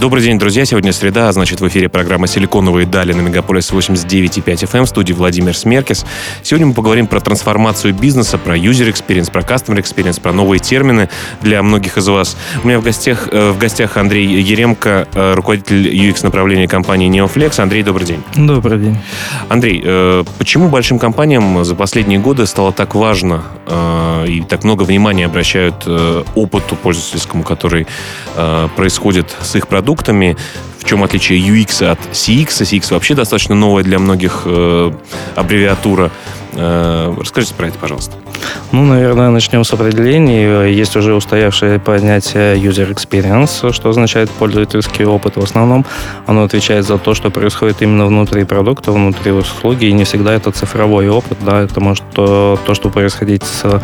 Добрый день, друзья. Сегодня среда, а значит, в эфире программа «Силиконовые дали» на Мегаполис 89,5 FM эм в студии Владимир Смеркис. Сегодня мы поговорим про трансформацию бизнеса, про user experience, про customer experience, про новые термины для многих из вас. У меня в гостях, э, в гостях Андрей Еремко, э, руководитель UX направления компании Neoflex. Андрей, добрый день. Добрый день. Андрей, э, почему большим компаниям за последние годы стало так важно и так много внимания обращают опыту пользовательскому, который происходит с их продуктом, продуктами. В чем отличие UX от CX? CX вообще достаточно новая для многих э, аббревиатура. Э, расскажите про это, пожалуйста. Ну, наверное, начнем с определений. Есть уже устоявшее понятие user experience, что означает пользовательский опыт. В основном оно отвечает за то, что происходит именно внутри продукта, внутри услуги, и не всегда это цифровой опыт, да, это может то, то что происходить с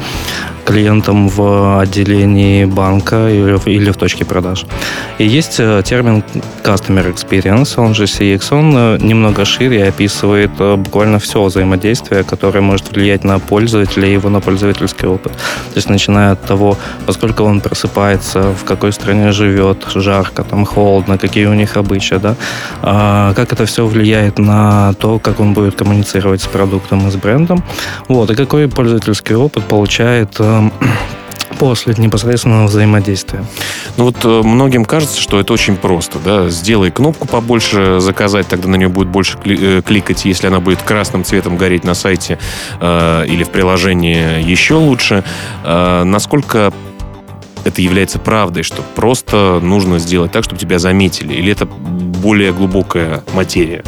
клиентом в отделении банка или или в точке продаж. И есть э, термин Customer Experience, он же CX, он э, немного шире описывает э, буквально все взаимодействие, которое может влиять на пользователя и его на пользовательский опыт. То есть начиная от того, поскольку он просыпается, в какой стране живет, жарко, там холодно, какие у них обычаи, да, а, как это все влияет на то, как он будет коммуницировать с продуктом и с брендом, вот, и какой пользовательский опыт получает после непосредственного взаимодействия. Ну вот э, многим кажется, что это очень просто, да, сделай кнопку побольше заказать, тогда на нее будет больше э, кликать, если она будет красным цветом гореть на сайте э, или в приложении еще лучше. Э, насколько это является правдой, что просто нужно сделать так, чтобы тебя заметили? Или это более глубокая материя?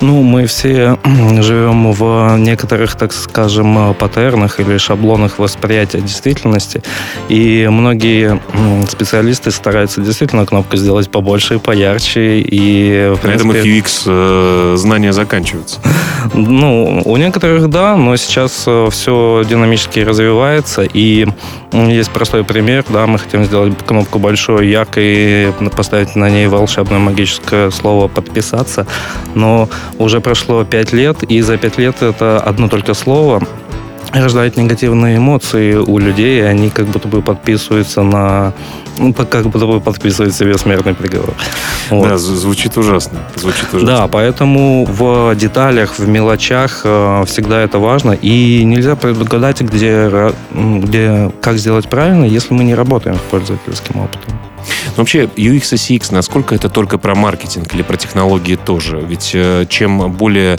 Ну, мы все живем в некоторых, так скажем, паттернах или шаблонах восприятия действительности, и многие специалисты стараются действительно кнопку сделать побольше и поярче, и... Принципе, На этом их UX э, знания заканчиваются. Ну, у некоторых да, но сейчас э, все динамически развивается, и есть простой пример, да, мы хотим сделать кнопку большой, яркой, поставить на ней волшебное магическое слово «подписаться», но уже прошло пять лет, и за пять лет это одно только слово рождает негативные эмоции у людей, и они как будто бы подписываются на ну, как будто бы подписывают себе смертный приговор. Вот. Да, звучит ужасно. Звучит ужасно. Да, поэтому в деталях, в мелочах э, всегда это важно. И нельзя предугадать, где, где, как сделать правильно, если мы не работаем с пользовательским опытом. Но вообще, UX и CX, насколько это только про маркетинг или про технологии тоже? Ведь э, чем более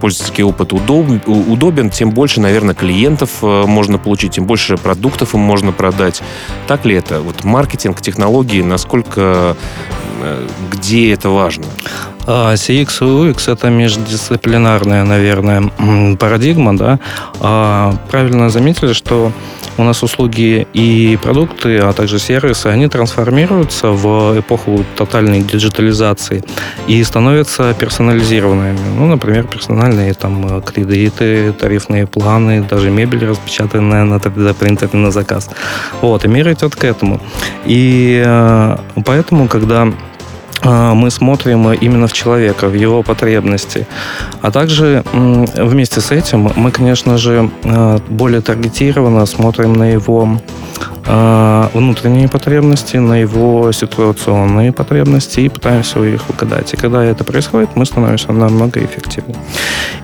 пользовательский опыт удобен, тем больше, наверное, клиентов э, можно получить, тем больше продуктов им можно продать. Так ли это? Вот маркетинг, технологии, насколько, где это важно? А, CX и UX это междисциплинарная, наверное, парадигма, да. А, правильно заметили, что у нас услуги и продукты, а также сервисы, они трансформируются в эпоху тотальной диджитализации и становятся персонализированными. Ну, например, персональные там кредиты, тарифные планы, даже мебель распечатанная на 3D-принтере на заказ. Вот, и мир идет к этому. И э, поэтому, когда мы смотрим именно в человека, в его потребности. А также вместе с этим мы, конечно же, а, более таргетированно смотрим на его а, внутренние потребности, на его ситуационные потребности и пытаемся их угадать. И когда это происходит, мы становимся намного эффективнее.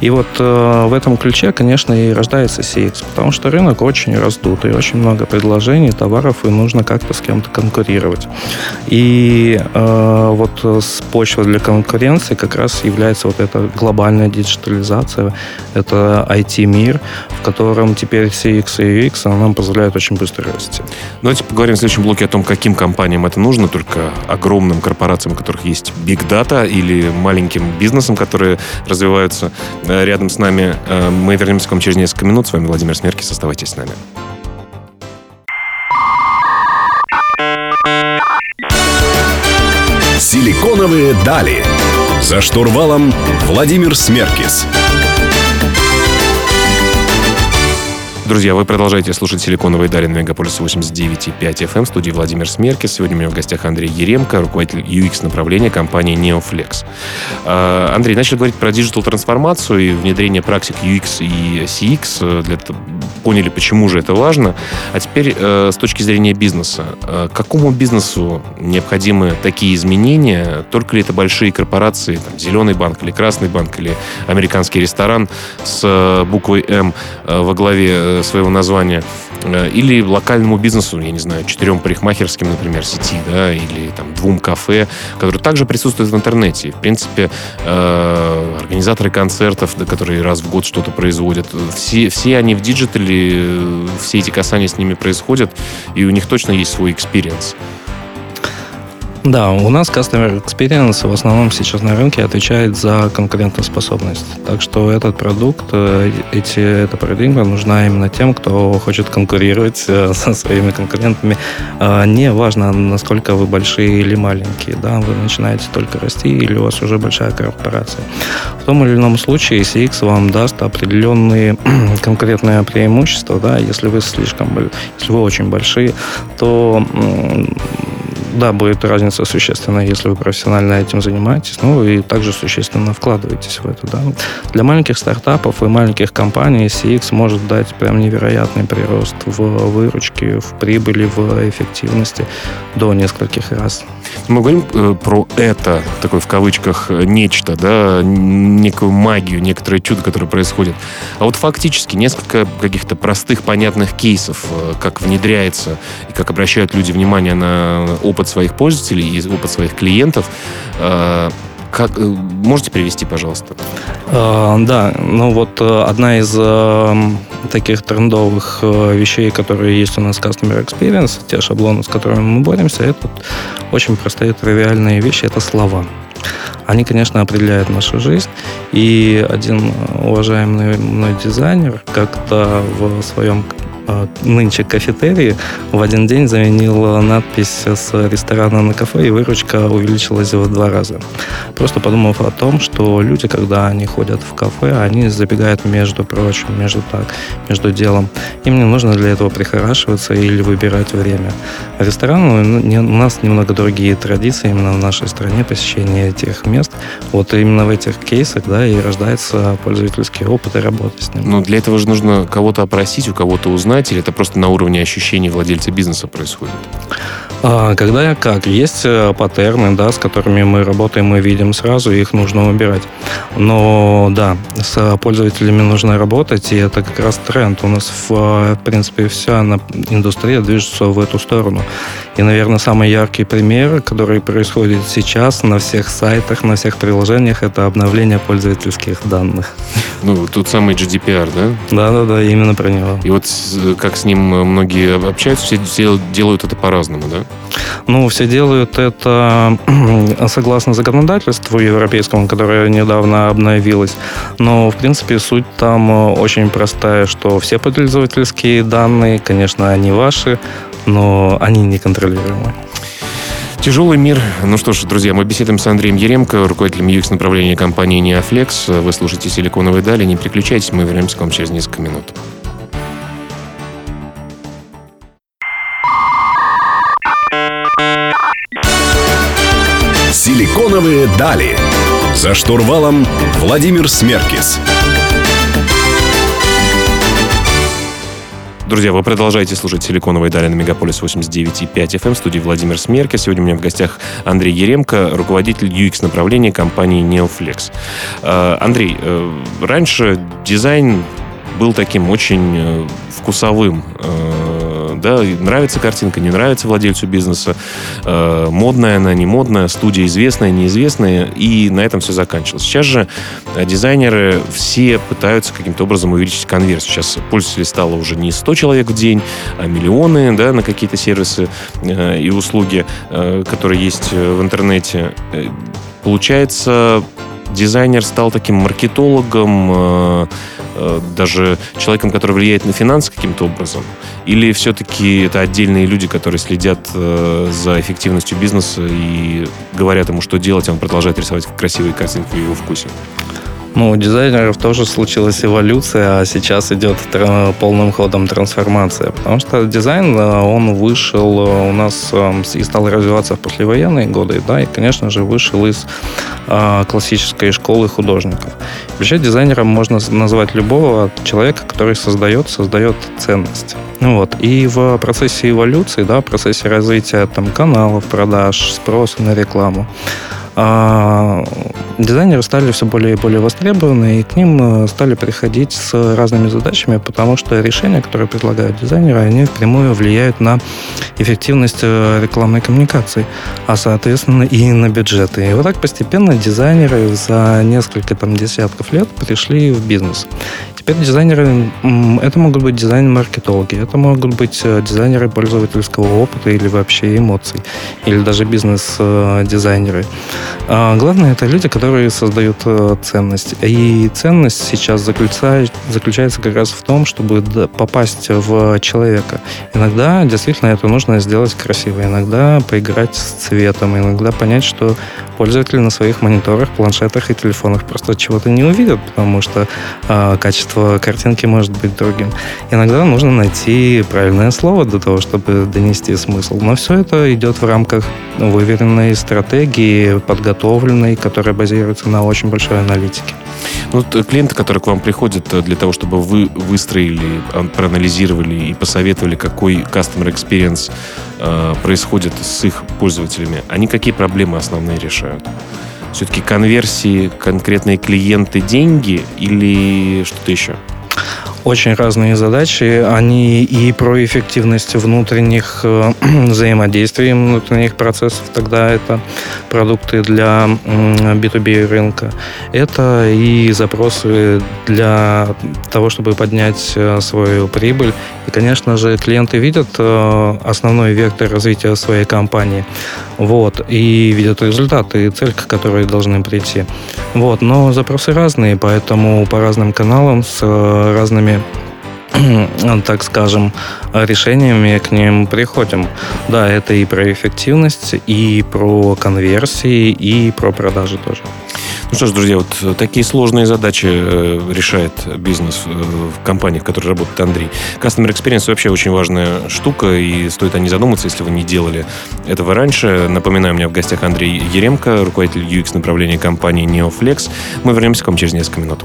И вот э, в этом ключе, конечно, и рождается CX, потому что рынок очень раздутый, очень много предложений, товаров, и нужно как-то с кем-то конкурировать. И э, вот с почвы для конкуренции как раз является вот эта глобальная диджитализация, это IT-мир, в котором теперь CX и UX нам позволяют очень быстро расти. Давайте поговорим в следующем блоке о том, каким компаниям это нужно, только огромным корпорациям, у которых есть big data, или маленьким бизнесам, которые развиваются э, рядом с нами. Э, мы вернемся к вам через несколько минут. С вами Владимир Смеркис. Оставайтесь с нами. Силиконовые дали. За штурвалом Владимир Смеркис. Друзья, вы продолжаете слушать «Силиконовые дали» на Мегаполисе 89.5 FM в студии Владимир Смеркис. Сегодня у меня в гостях Андрей Еремко, руководитель UX направления компании Neoflex. А, Андрей, начали говорить про диджитал-трансформацию и внедрение практик UX и CX. Для этого поняли, почему же это важно. А теперь э, с точки зрения бизнеса. Э, какому бизнесу необходимы такие изменения? Только ли это большие корпорации, там, Зеленый банк или Красный банк или американский ресторан с э, буквой М во главе своего названия? Или локальному бизнесу, я не знаю, четырем парикмахерским, например, сети, да, или там двум кафе, которые также присутствуют в интернете. В принципе, организаторы концертов, да, которые раз в год что-то производят, все, все они в digital е или все эти касания с ними происходят, и у них точно есть свой experience. Да, у нас Customer Experience в основном сейчас на рынке отвечает за конкурентоспособность. Так что этот продукт, э, эти, эта парадигма нужна именно тем, кто хочет конкурировать э, со своими конкурентами. А, не важно, насколько вы большие или маленькие. Да, вы начинаете только расти или у вас уже большая корпорация. В том или ином случае CX вам даст определенные конкретные преимущества. Да, если вы слишком, если вы очень большие, то да, будет разница существенная, если вы профессионально этим занимаетесь, ну и также существенно вкладываетесь в это. Да. Для маленьких стартапов и маленьких компаний CX может дать прям невероятный прирост в выручке, в прибыли, в эффективности до нескольких раз. Мы говорим э, про это, такой в кавычках, нечто, да, некую магию, некоторое чудо, которое происходит. А вот фактически несколько каких-то простых, понятных кейсов, э, как внедряется и как обращают люди внимание на опыт своих пользователей и опыт своих клиентов. Э, как, можете привести, пожалуйста? да, ну вот одна из таких трендовых э, вещей, которые есть у нас в Customer Experience, те шаблоны, с которыми мы боремся, это очень простые тривиальные вещи, это слова. Они, конечно, определяют нашу жизнь. И один уважаемый мной дизайнер как-то в своем нынче кафетерии в один день заменил надпись с ресторана на кафе, и выручка увеличилась в два раза. Просто подумав о том, что люди, когда они ходят в кафе, они забегают между прочим, между так, между делом. Им не нужно для этого прихорашиваться или выбирать время. Ресторан, у нас немного другие традиции именно в нашей стране посещения этих мест. Вот именно в этих кейсах, да, и рождается пользовательский опыт и работа с ним. Но для этого же нужно кого-то опросить, у кого-то узнать, или это просто на уровне ощущений владельца бизнеса происходит? А, когда как? Есть э, паттерны, да, с которыми мы работаем, мы видим сразу, их нужно убирать. Но да, с пользователями нужно работать, и это как раз тренд. У нас, в, в принципе, вся индустрия движется в эту сторону. И, наверное, самый яркий пример, который происходит сейчас на всех сайтах, на всех приложениях, это обновление пользовательских данных. Ну, тут самый GDPR, да? Да-да-да, именно про него. И вот как с ним многие общаются, все делают это по-разному, да? Ну, все делают это согласно законодательству европейскому, которое недавно обновилось. Но, в принципе, суть там очень простая, что все пользовательские данные, конечно, они ваши, но они неконтролируемы. Тяжелый мир. Ну что ж, друзья, мы беседуем с Андреем Еремко, руководителем UX направления компании Neoflex. Вы слушаете «Силиконовые дали». Не переключайтесь, мы вернемся к вам через несколько минут. «Силиконовые дали». За штурвалом Владимир Смеркис. Друзья, вы продолжаете слушать «Силиконовые дали» на Мегаполис 89.5 FM студии Владимир Смерка. Сегодня у меня в гостях Андрей Еремко, руководитель UX направления компании Neoflex. Э, Андрей, э, раньше дизайн был таким очень э, вкусовым да, нравится картинка, не нравится владельцу бизнеса, э, модная она, не модная, студия известная, неизвестная, и на этом все заканчивалось. Сейчас же э, дизайнеры все пытаются каким-то образом увеличить конверсию. Сейчас пользователей стало уже не 100 человек в день, а миллионы, да, на какие-то сервисы э, и услуги, э, которые есть в интернете. Э, получается, дизайнер стал таким маркетологом, э, э, даже человеком, который влияет на финансы каким-то образом? Или все-таки это отдельные люди, которые следят э, за эффективностью бизнеса и говорят ему, что делать, а он продолжает рисовать красивые картинки в его вкусе? Ну, у дизайнеров тоже случилась эволюция, а сейчас идет полным ходом трансформация. Потому что дизайн, э, он вышел э, у нас э, и стал развиваться в послевоенные годы, да, и, конечно же, вышел из классической школы художников. Вообще дизайнером можно назвать любого человека, который создает, создает ценность. Ну вот. И в процессе эволюции, да, в процессе развития там, каналов, продаж, спроса на рекламу, а, дизайнеры стали все более и более востребованы, и к ним э, стали приходить с разными задачами, потому что решения, которые предлагают дизайнеры, они впрямую влияют на эффективность э, рекламной коммуникации, а соответственно и на бюджеты. И вот так постепенно дизайнеры за несколько там, десятков лет пришли в бизнес. Теперь дизайнеры, это могут быть дизайн-маркетологи, это могут быть э, дизайнеры пользовательского опыта или вообще эмоций, или даже бизнес-дизайнеры. А главное, это люди, которые создают э, ценность. И ценность сейчас заключается, как раз в том, чтобы попасть в человека. Иногда действительно это нужно сделать красиво, иногда поиграть с цветом, иногда понять, что пользователи на своих мониторах, планшетах и телефонах просто чего-то не увидят, потому что э, качество картинки может быть другим. Иногда нужно найти правильное слово для того, чтобы донести смысл. Но все это идет в рамках выверенной стратегии, подготовленной, которая базируется на очень большой аналитике. Ну, клиенты, которые к вам приходят э, для того, чтобы вы выстроили, проанализировали и посоветовали, какой customer experience э, происходит с их пользователями, они какие проблемы основные решают? Все-таки конверсии, конкретные клиенты, деньги или что-то еще? Очень разные задачи. Они и про эффективность внутренних э, взаимодействий, внутренних процессов, тогда это продукты для B2B рынка. Это и запросы для того, чтобы поднять э, свою прибыль. И, конечно же, клиенты видят э, основной вектор развития своей компании. Вот, и видят результаты и цель, к которой должны прийти. Вот, но запросы разные, поэтому по разным каналам с разными так скажем, решениями к ним приходим. Да, это и про эффективность, и про конверсии, и про продажи тоже. Ну что ж, друзья, вот такие сложные задачи э, решает бизнес э, в компаниях, в которых работает Андрей. Customer Experience вообще очень важная штука, и стоит о ней задуматься, если вы не делали этого раньше. Напоминаю, у меня в гостях Андрей Еремко, руководитель UX направления компании NeoFlex. Мы вернемся к вам через несколько минут.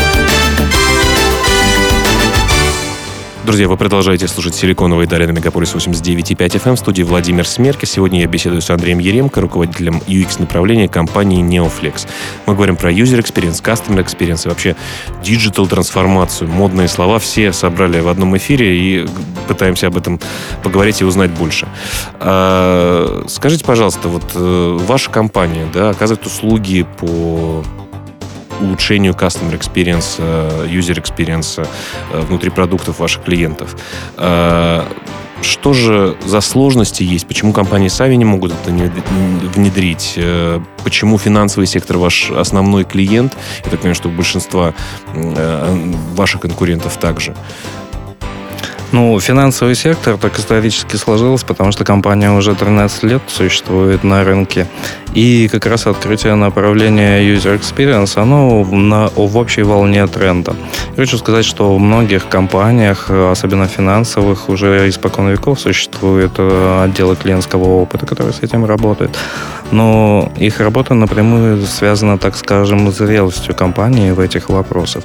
Друзья, вы продолжаете слушать «Силиконовые дали» на Мегаполис 89.5 FM. В студии Владимир Смерки. Сегодня я беседую с Андреем Еремко, руководителем UX-направления компании Neoflex. Мы говорим про user experience, customer experience и вообще digital трансформацию. Модные слова все собрали в одном эфире и пытаемся об этом поговорить и узнать больше. А, скажите, пожалуйста, вот э, ваша компания да, оказывает услуги по улучшению customer experience, э, user experience э, внутри продуктов ваших клиентов. Э, что же за сложности есть? Почему компании сами не могут это внедрить? Почему финансовый сектор ваш основной клиент? Я так понимаю, что у большинства ваших конкурентов также. Ну, финансовый сектор так исторически сложилось, потому что компания уже 13 лет существует на рынке. И как раз открытие направления User Experience, оно на, в общей волне тренда. Я хочу сказать, что в многих компаниях, особенно финансовых, уже испокон веков существуют э, отделы клиентского опыта, которые с этим работают. Но их работа напрямую связана, так скажем, с зрелостью компании в этих вопросах.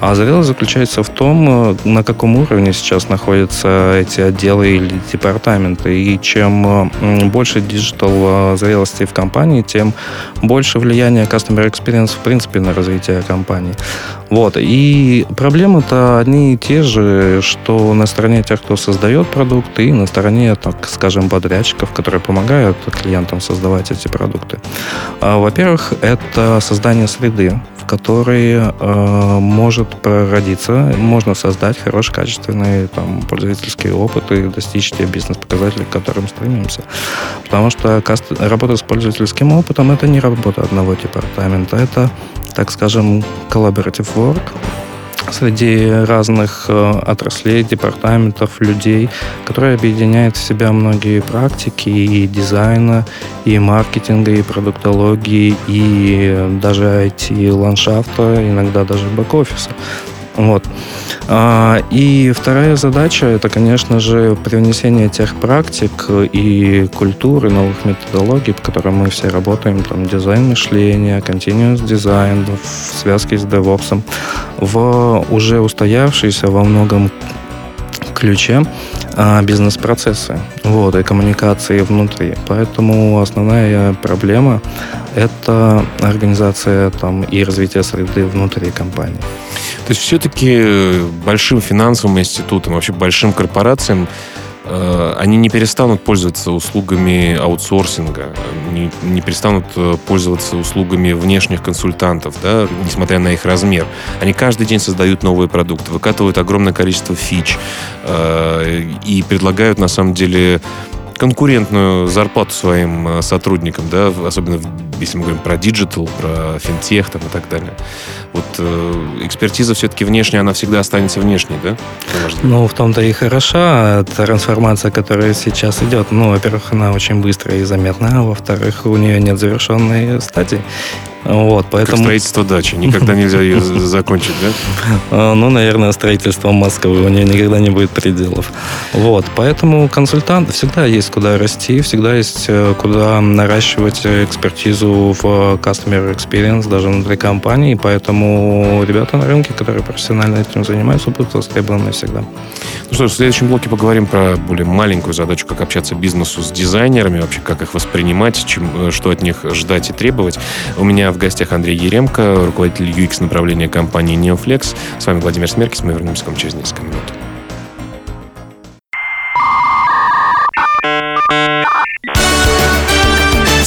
А зрелость заключается в том, э, на каком уровне сейчас находятся эти отделы или департаменты. И чем э, больше digital зрелости в компании, тем больше влияния Customer Experience в принципе на развитие компании. Вот. И проблемы-то одни и те же, что на стороне тех, кто создает продукты, и на стороне, так скажем, подрядчиков, которые помогают клиентам создавать эти продукты. А, во-первых, это создание среды, в которой э, может прородиться, можно создать хороший, качественный там, пользовательский опыт и достичь те бизнес-показателей, к которым стремимся. Потому что работа с пользовательским опытом это не работа одного департамента, это, так скажем, collaborative work, среди разных э, отраслей, департаментов, людей, который объединяет в себя многие практики и дизайна, и маркетинга, и продуктологии, и даже IT-ландшафта, иногда даже бэк-офиса. Вот. А, и вторая задача это, конечно же, привнесение тех практик и культуры, новых методологий, по которым мы все работаем, там дизайн мышления, continuous дизайн в связке с DevOps, в уже устоявшийся во многом ключе бизнес-процессы вот, и коммуникации внутри. Поэтому основная проблема – это организация там, и развитие среды внутри компании. То есть все-таки большим финансовым институтам, вообще большим корпорациям они не перестанут пользоваться услугами аутсорсинга, не, не перестанут э, пользоваться услугами внешних консультантов, да, несмотря на их размер. Они каждый день создают новые продукты, выкатывают огромное количество фич э, и предлагают, на самом деле, конкурентную зарплату своим э, сотрудникам, да, особенно если мы говорим про digital, про финтех там, и так далее. Вот э, экспертиза все-таки внешняя, она всегда останется внешней, да? Ну, в том-то и хороша трансформация, которая сейчас идет. Ну, во-первых, она очень быстрая и заметная, а во-вторых, у нее нет завершенной стадии. Вот, поэтому... Как строительство дачи. Никогда нельзя ее закончить, да? А, ну, наверное, строительство Москвы. У нее никогда не будет пределов. Вот, поэтому консультант всегда есть куда расти, всегда есть э, куда наращивать экспертизу в customer experience даже внутри компании. Поэтому ребята на рынке, которые профессионально этим занимаются, будут востребованы всегда. Ну что ж, в следующем блоке поговорим про более маленькую задачу, как общаться бизнесу с дизайнерами, вообще как их воспринимать, чем, э, что от них ждать и требовать. У меня в гостях Андрей Еремко, руководитель UX направления компании Neoflex. С вами Владимир Смеркис. Мы вернемся к вам через несколько минут.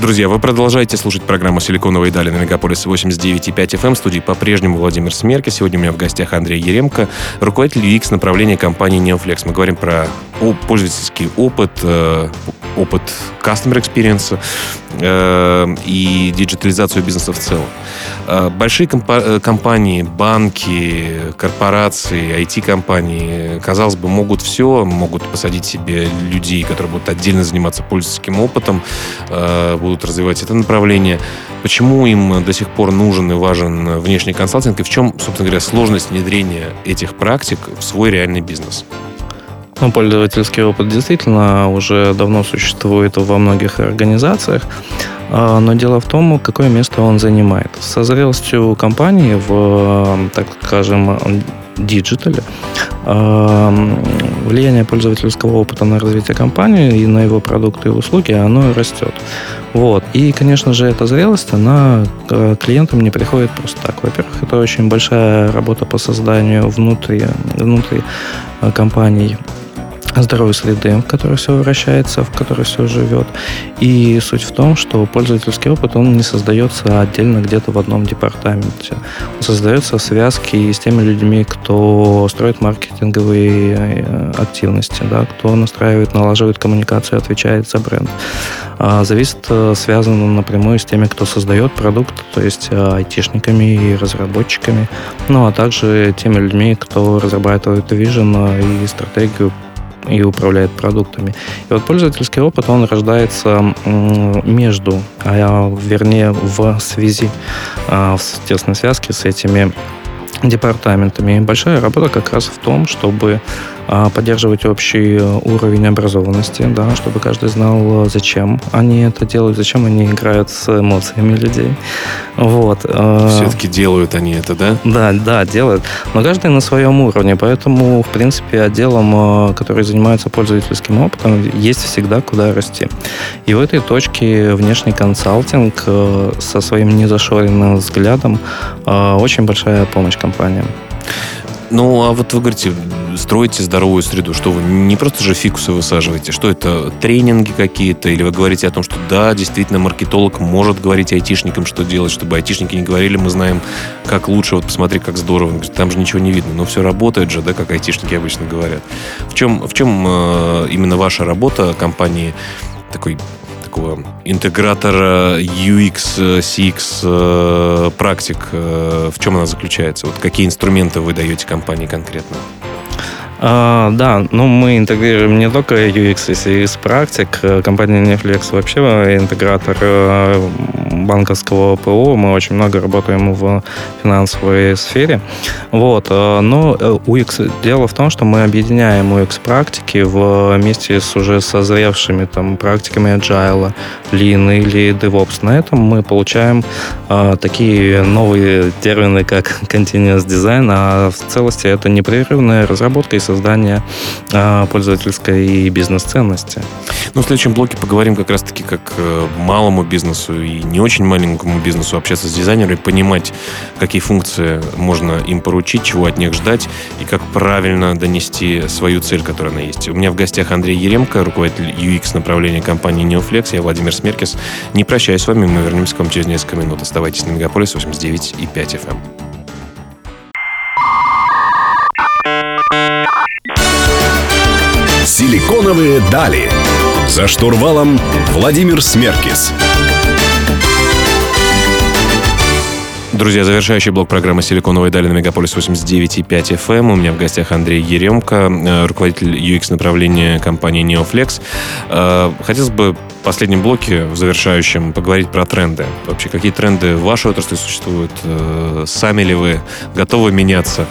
Друзья, вы продолжаете слушать программу «Силиконовые дали» на Мегаполис 89,5 FM. В студии по-прежнему Владимир Смерки. Сегодня у меня в гостях Андрей Еремко, руководитель UX направления компании Neoflex. Мы говорим про пользовательский опыт, э, опыт customer experience э, и диджитализацию бизнеса в целом. Э, большие компа- компании, банки, корпорации, IT-компании, казалось бы, могут все, могут посадить себе людей, которые будут отдельно заниматься пользовательским опытом, будут развивать это направление. Почему им до сих пор нужен и важен внешний консалтинг, и в чем, собственно говоря, сложность внедрения этих практик в свой реальный бизнес? Ну, пользовательский опыт действительно уже давно существует во многих организациях, а, но дело в том, какое место он занимает. Со зрелостью компании в, так скажем, digital е а, влияние пользовательского опыта на развитие компании и на его продукты и услуги, оно растет. Вот. И, конечно же, эта зрелость, она к клиентам не приходит просто так. Во-первых, это очень большая работа по созданию внутри, внутри а, компаний здоровой среды, в которой все вращается, в которой все живет. И суть в том, что пользовательский опыт, он не создается отдельно где-то в одном департаменте. Он создается в связке с теми людьми, кто строит маркетинговые э, активности, да, кто настраивает, налаживает коммуникацию, отвечает за бренд. А зависит, э, связано напрямую с теми, кто создает продукт, то есть э, айтишниками и разработчиками, ну а также теми людьми, кто разрабатывает вижен и стратегию и управляет продуктами. И вот пользовательский опыт, он рождается между, а вернее в связи, а, в тесной связке с этими департаментами. И большая работа как раз в том, чтобы поддерживать общий уровень образованности, да, чтобы каждый знал, зачем они это делают, зачем они играют с эмоциями людей. Вот. А, Все-таки делают они это, да? Да, да, делают. Но каждый на своем уровне, поэтому, в принципе, отделом, а, который занимается пользовательским опытом, есть всегда куда расти. И в этой точке внешний консалтинг со своим незашоренным взглядом очень большая помощь компаниям. Ну, а вот вы говорите, строите здоровую среду. Что вы не просто же фикусы высаживаете? Что это, тренинги какие-то? Или вы говорите о том, что да, действительно, маркетолог может говорить айтишникам, что делать, чтобы айтишники не говорили, мы знаем, как лучше, вот посмотри, как здорово. Там же ничего не видно, но все работает же, да, как айтишники обычно говорят. В чем, в чем э, именно ваша работа компании такой такого интегратора UX, CX практик? В чем она заключается? Вот какие инструменты вы даете компании конкретно? А, да, ну мы интегрируем не только UX и CX практик. Компания Netflix вообще интегратор э, банковского ПО. Мы очень много работаем в финансовой сфере. Вот. Э, но э, UX, дело в том, что мы объединяем UX практики вместе с уже созревшими там практиками Agile, Lean или DevOps. На этом мы получаем а, такие новые термины, как Continuous Design, а в целости это непрерывная разработка и создания э, пользовательской и бизнес-ценности. Ну, в следующем блоке поговорим как раз-таки как э, малому бизнесу и не очень маленькому бизнесу общаться с дизайнерами, понимать, какие функции можно им поручить, чего от них ждать и как правильно донести свою цель, которая она есть. У меня в гостях Андрей Еремко, руководитель UX направления компании Neoflex. Я Владимир Смеркис. Не прощаюсь с вами, мы вернемся к вам через несколько минут. Оставайтесь на Мегаполис 89 и 5 FM. Силиконовые дали. За штурвалом Владимир Смеркис. Друзья, завершающий блок программы «Силиконовые дали» на Мегаполис 89.5 FM. У меня в гостях Андрей Еремко, э, руководитель UX направления компании Neoflex. Э, хотелось бы в последнем блоке, в завершающем, поговорить про тренды. Вообще, какие тренды в вашей отрасли существуют? Э, сами ли вы готовы меняться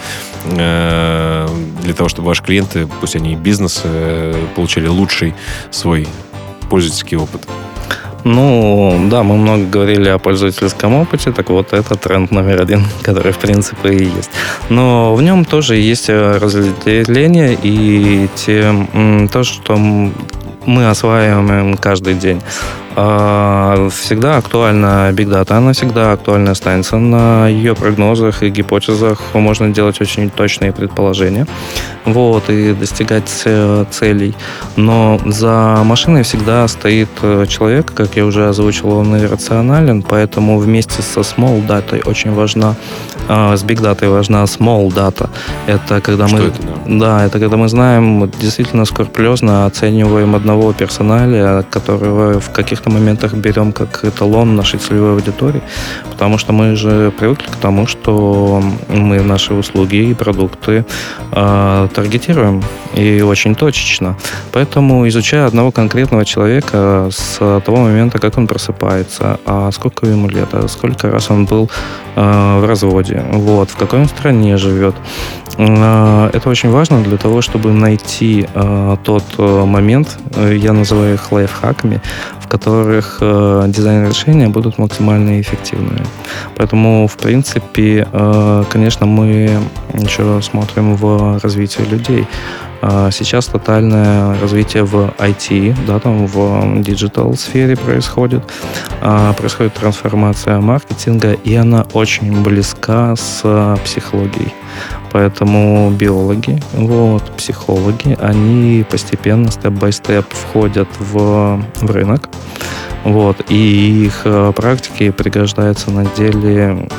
для того, чтобы ваши клиенты, пусть они и бизнесы, получили лучший свой пользовательский опыт? Ну, да, мы много говорили о пользовательском опыте, так вот это тренд номер один, который, в принципе, и есть. Но в нем тоже есть э, разделение и те, то, что мы осваиваем каждый день. А, всегда актуальна Big Data, она всегда актуальна останется. На ее прогнозах и гипотезах можно делать очень точные предположения вот, и достигать целей. Но за машиной всегда стоит э, человек, как я уже озвучил, он иррационален, поэтому вместе со small data очень важна, а, с big data важна small data. Это когда Что мы... Это, да? да, это когда мы знаем, действительно скрупулезно оцениваем одного персонала, которого в каких-то каких-то моментах берем как эталон нашей целевой аудитории, потому что мы же привыкли к тому, что мы наши услуги и продукты э, таргетируем и очень точечно. Поэтому изучая одного конкретного человека с того момента, как он просыпается, а сколько ему лет, а сколько раз он был э, в разводе, вот, в какой он стране живет, это очень важно для того, чтобы найти э, тот э, момент, э, я называю их лайфхаками, в которых э, дизайн решения будут максимально эффективными. Поэтому, в принципе, э, конечно, мы еще смотрим в развитие людей. Э, сейчас тотальное развитие в IT, да, там в digital сфере происходит. Э, происходит трансформация маркетинга, и она очень близка с психологией. Поэтому биологи, вот, психологи, они постепенно, step-by-step входят в, в рынок. Вот, и их э, практики пригождаются на деле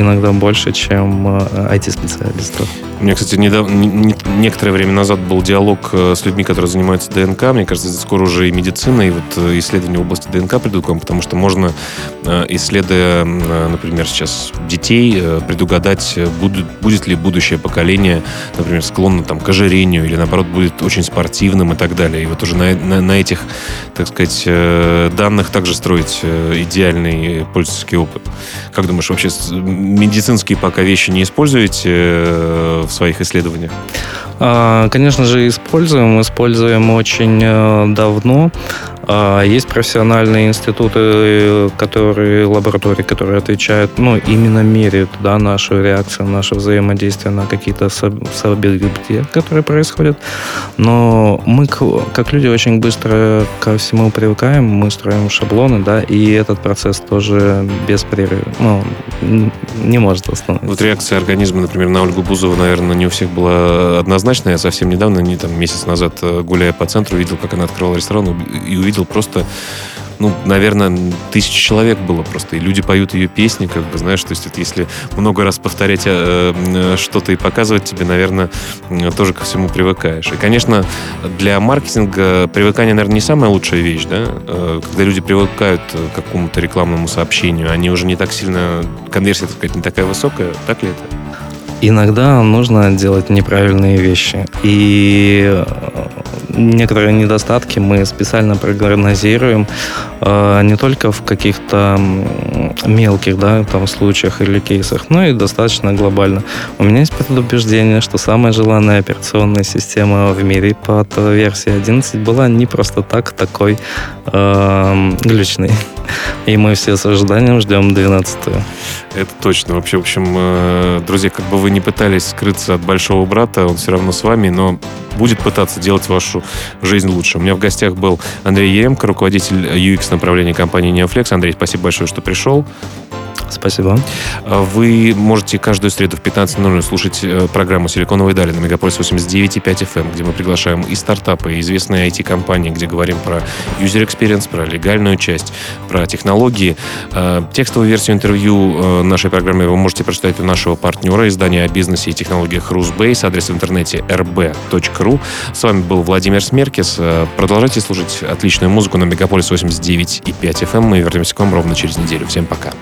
иногда больше, чем IT-специалистов. Э, у меня, кстати, недавно, не, некоторое время назад был диалог э, с людьми, которые занимаются ДНК. Мне кажется, скоро уже и медицина, и вот э, исследования в области ДНК придут к вам, потому что можно, исследуя, например, сейчас детей, предугадать, будет, будет ли будущее поколение, например, склонно там, к ожирению, или наоборот будет очень спортивным и так далее. И вот уже на, на, на этих, так сказать, данных также строить идеальный пользовательский опыт. Как думаешь, вообще медицинские пока вещи не используете в своих исследованиях? А, конечно же, используем. Используем очень э, давно. А, есть профессиональные институты, которые, лаборатории, которые отвечают, ну, именно меряют, да, нашу реакцию, наше взаимодействие на какие-то события, которые происходят. Но мы, как люди, очень быстро ко всему привыкаем, мы строим шаблоны, да, и этот процесс тоже без перерыва, ну, не может остановиться. Вот реакция организма, например, на Ольгу Бузову, наверное, не у всех была однозначная. Я совсем недавно, не там месяц назад, э, гуляя по центру, видел, как она открывала ресторан и увидел увидел просто ну, наверное, тысяча человек было просто, и люди поют ее песни, как бы, знаешь, то есть это если много раз повторять э, э, что-то и показывать тебе, наверное, тоже ко всему привыкаешь. И, конечно, для маркетинга привыкание, наверное, не самая лучшая вещь, да, э, когда люди привыкают к какому-то рекламному сообщению, они уже не так сильно, конверсия, так сказать, не такая высокая, так ли это? Иногда нужно делать неправильные вещи. И э, некоторые недостатки мы специально прогнозируем э, не только в каких-то мелких да, там, случаях или кейсах, но и достаточно глобально. У меня есть предубеждение, что самая желанная операционная система в мире под версией 11 была не просто так такой э, глючной. И мы все с ожиданием ждем 12-ю. Это точно. Вообще, в общем, э, друзья, как бы вы не пытались скрыться от большого брата, он все равно с вами, но будет пытаться делать вашу жизнь лучше. У меня в гостях был Андрей Еремко, руководитель UX направления компании Neoflex. Андрей, спасибо большое, что пришел. Спасибо. А вы можете каждую среду в 15.00 слушать э, программу «Силиконовые дали» на Мегаполис 89.5 FM, эм, где мы приглашаем и стартапы, и известные IT-компании, где говорим про user experience, про легальную часть, про технологии. А, текстовую версию интервью э, нашей программы вы можете прочитать у нашего партнера издания о бизнесе и технологиях Rusbase, адрес в интернете rb.ru. С вами был Владимир Смеркис. Э, продолжайте слушать отличную музыку на Мегаполис 89.5 FM. Эм. Мы вернемся к вам ровно через неделю. Всем пока.